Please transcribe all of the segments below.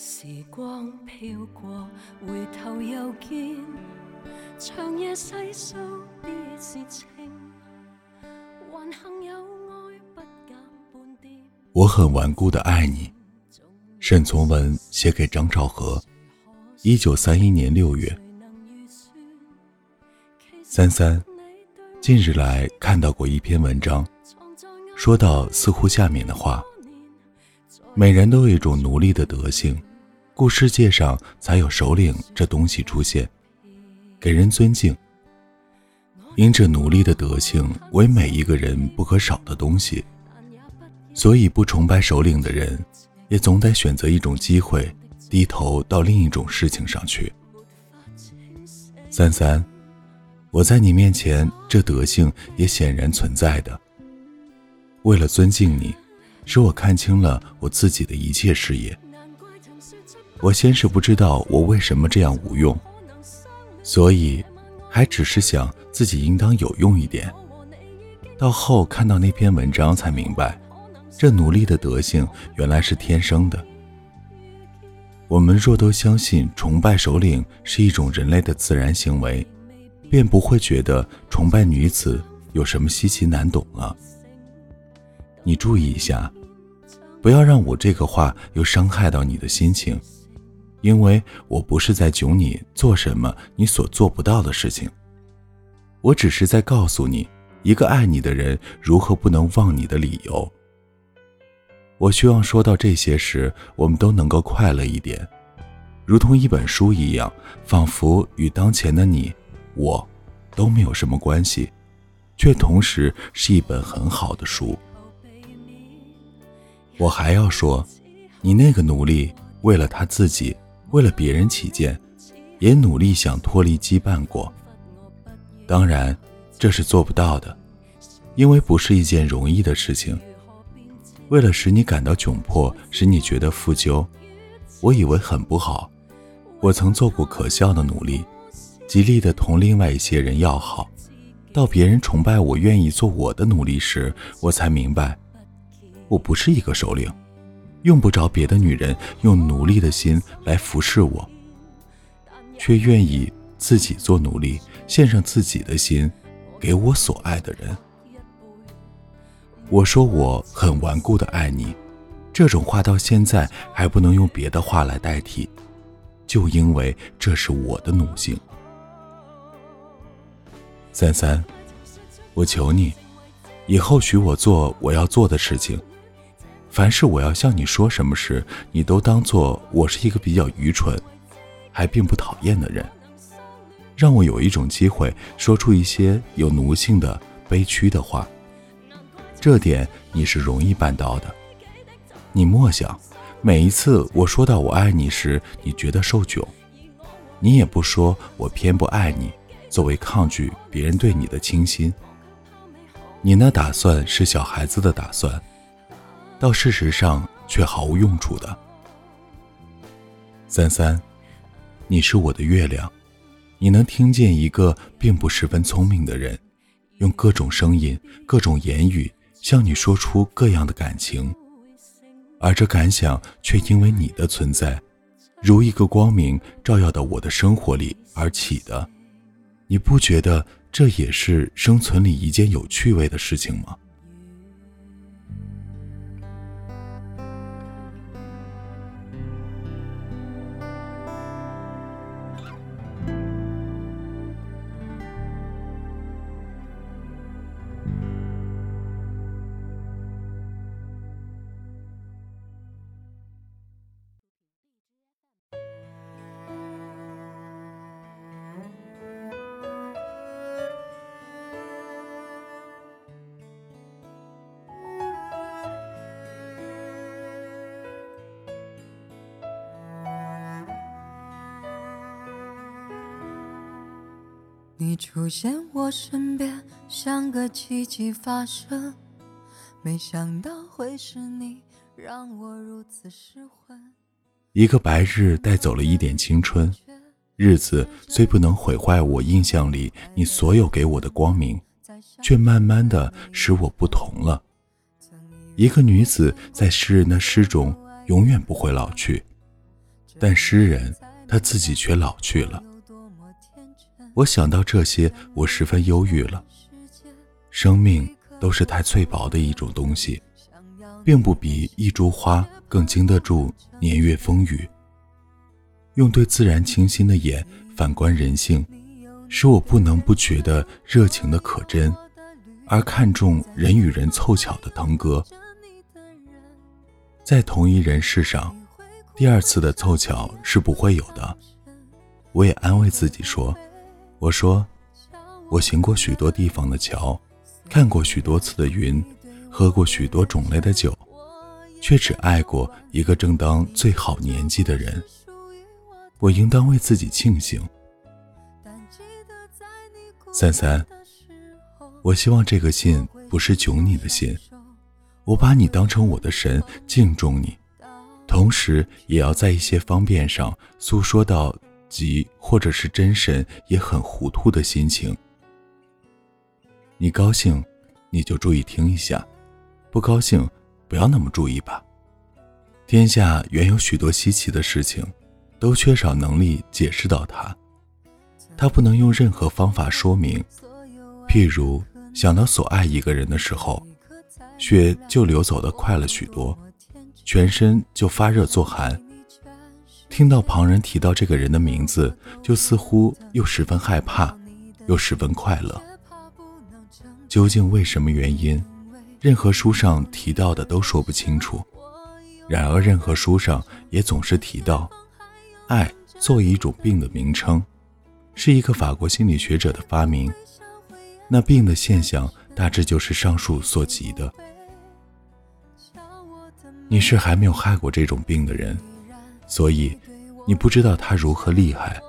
时光飘过，回头又见，长夜细数必是情，还幸有爱不减半点。我很顽固的爱你，沈从文写给张兆和，一九三一年六月。三三，近日来看到过一篇文章，说到似乎下面的话：每人都有一种奴隶的德性，故世界上才有首领这东西出现，给人尊敬。因这奴隶的德性为每一个人不可少的东西，所以不崇拜首领的人，也总得选择一种机会，低头到另一种事情上去。三三。我在你面前，这德性也显然存在的。为了尊敬你，使我看清了我自己的一切事业。我先是不知道我为什么这样无用，所以还只是想自己应当有用一点。到后看到那篇文章，才明白，这奴隶的德性原来是天生的。我们若都相信崇拜首领是一种人类的自然行为。便不会觉得崇拜女子有什么稀奇难懂了。你注意一下，不要让我这个话又伤害到你的心情，因为我不是在囧你做什么你所做不到的事情。我只是在告诉你，一个爱你的人如何不能忘你的理由。我希望说到这些时，我们都能够快乐一点，如同一本书一样，仿佛与当前的你。我都没有什么关系，却同时是一本很好的书。我还要说，你那个奴隶为了他自己，为了别人起见，也努力想脱离羁绊过。当然，这是做不到的，因为不是一件容易的事情。为了使你感到窘迫，使你觉得负疚，我以为很不好。我曾做过可笑的努力。极力的同另外一些人要好，到别人崇拜我、愿意做我的努力时，我才明白，我不是一个首领，用不着别的女人用奴隶的心来服侍我，却愿意自己做奴隶，献上自己的心给我所爱的人。我说我很顽固的爱你，这种话到现在还不能用别的话来代替，就因为这是我的奴性。三三，我求你，以后许我做我要做的事情。凡是我要向你说什么时，你都当做我是一个比较愚蠢，还并不讨厌的人，让我有一种机会说出一些有奴性的悲屈的话。这点你是容易办到的。你莫想，每一次我说到我爱你时，你觉得受窘，你也不说我偏不爱你。作为抗拒别人对你的倾心，你那打算是小孩子的打算，到事实上却毫无用处的。三三，你是我的月亮，你能听见一个并不十分聪明的人，用各种声音、各种言语向你说出各样的感情，而这感想却因为你的存在，如一个光明照耀到我的生活里而起的。你不觉得这也是生存里一件有趣味的事情吗？你出现我身边，像个奇迹发生。没想到会是你，让我如此失魂。一个白日带走了一点青春，日子虽不能毁坏我印象里你所有给我的光明，却慢慢的使我不同了。一个女子在诗人的诗中永远不会老去，但诗人他自己却老去了。我想到这些，我十分忧郁了。生命都是太脆薄的一种东西，并不比一株花更经得住年月风雨。用对自然清新的眼反观人性，使我不能不觉得热情的可真，而看重人与人凑巧的腾格。在同一人世上，第二次的凑巧是不会有的。我也安慰自己说。我说，我行过许多地方的桥，看过许多次的云，喝过许多种类的酒，却只爱过一个正当最好年纪的人。我应当为自己庆幸。三三，我希望这个信不是囧你的信，我把你当成我的神，敬重你，同时也要在一些方便上诉说到。急或者是真神也很糊涂的心情。你高兴，你就注意听一下；不高兴，不要那么注意吧。天下原有许多稀奇的事情，都缺少能力解释到它，它不能用任何方法说明。譬如想到所爱一个人的时候，血就流走的快了许多，全身就发热作寒。听到旁人提到这个人的名字，就似乎又十分害怕，又十分快乐。究竟为什么原因？任何书上提到的都说不清楚。然而，任何书上也总是提到，爱作为一种病的名称，是一个法国心理学者的发明。那病的现象大致就是上述所及的。你是还没有害过这种病的人。所以，你不知道他如何厉害。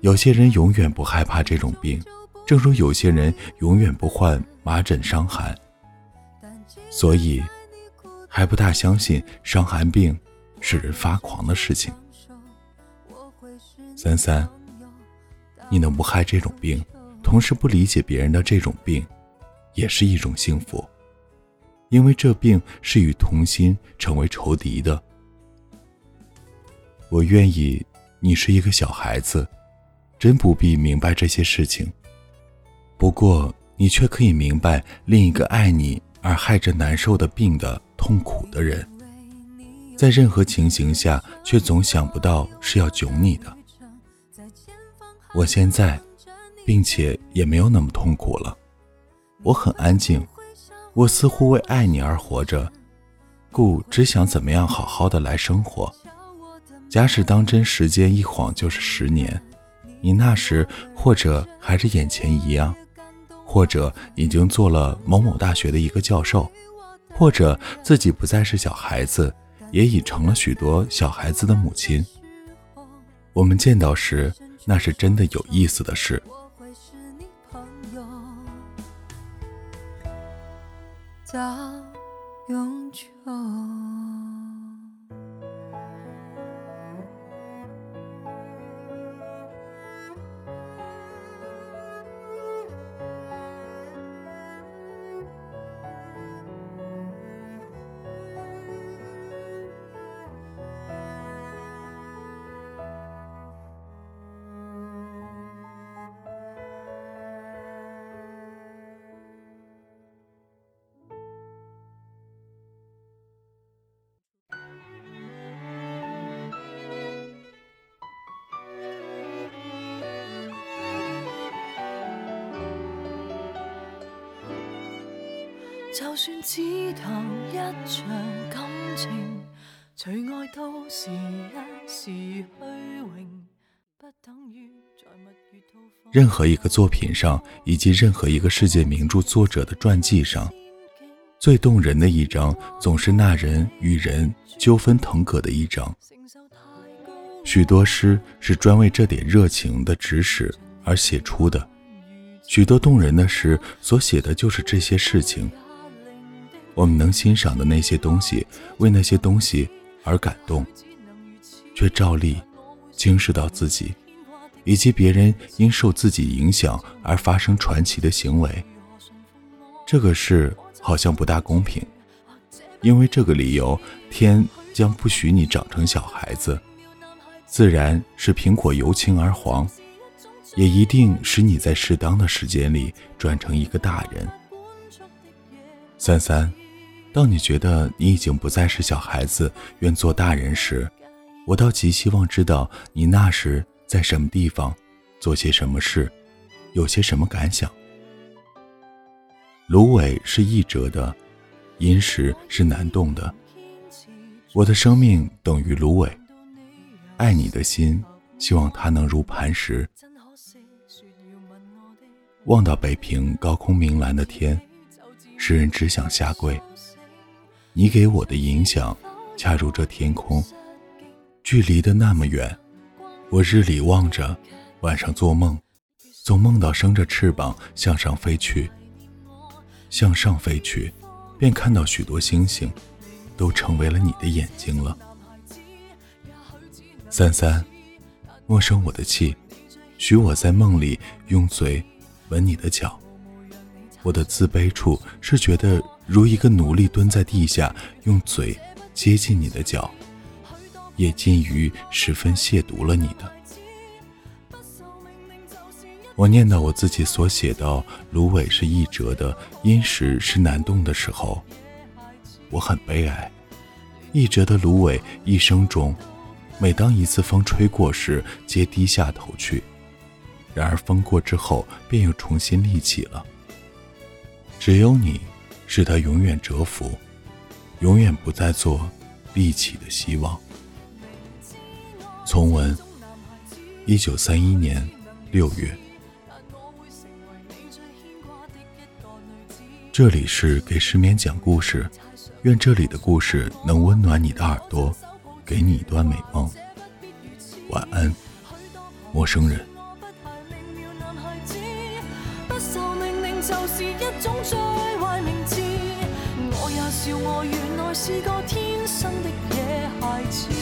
有些人永远不害怕这种病，正如有些人永远不患麻疹伤寒。所以，还不大相信伤寒病使人发狂的事情。三三，你能不害这种病，同时不理解别人的这种病，也是一种幸福，因为这病是与童心成为仇敌的。我愿意，你是一个小孩子，真不必明白这些事情。不过，你却可以明白另一个爱你而害着难受的病的痛苦的人，在任何情形下，却总想不到是要囧你的。我现在，并且也没有那么痛苦了。我很安静，我似乎为爱你而活着，故只想怎么样好好的来生活。假使当真，时间一晃就是十年，你那时或者还是眼前一样，或者已经做了某某大学的一个教授，或者自己不再是小孩子，也已成了许多小孩子的母亲。我们见到时，那是真的有意思的事。到永久。就算只谈一场感情，除爱都是一时虚荣，不等于在蜜月套房。任何一个作品上，以及任何一个世界名著作者的传记上，最动人的一章，总是那人与人纠纷腾格的一章。许多诗是专为这点热情。的指使而写出的，许多动人的诗所写的就是这些事情。我们能欣赏的那些东西，为那些东西而感动，却照例惊视到自己，以及别人因受自己影响而发生传奇的行为。这个事好像不大公平，因为这个理由，天将不许你长成小孩子，自然是苹果由青而黄，也一定使你在适当的时间里转成一个大人。三三，当你觉得你已经不再是小孩子，愿做大人时，我倒极希望知道你那时在什么地方，做些什么事，有些什么感想。芦苇是易折的，银石是难动的。我的生命等于芦苇。爱你的心，希望它能如磐石。望到北平高空明蓝的天，诗人只想下跪。你给我的影响，恰如这天空，距离的那么远。我日里望着，晚上做梦，总梦到生着翅膀向上飞去。向上飞去，便看到许多星星，都成为了你的眼睛了。三三，莫生我的气，许我在梦里用嘴吻你的脚。我的自卑处是觉得如一个奴隶蹲在地下，用嘴接近你的脚，也近于十分亵渎了你的。我念到我自己所写到芦苇是易折的，因石是难动的时候，我很悲哀。易折的芦苇一生中。每当一次风吹过时，皆低下头去；然而风过之后，便又重新立起了。只有你，使他永远蛰伏，永远不再做立起的希望。从文，一九三一年六月。这里是给失眠讲故事，愿这里的故事能温暖你的耳朵。给你一段美梦，晚安，陌生人。是个天生的野孩子。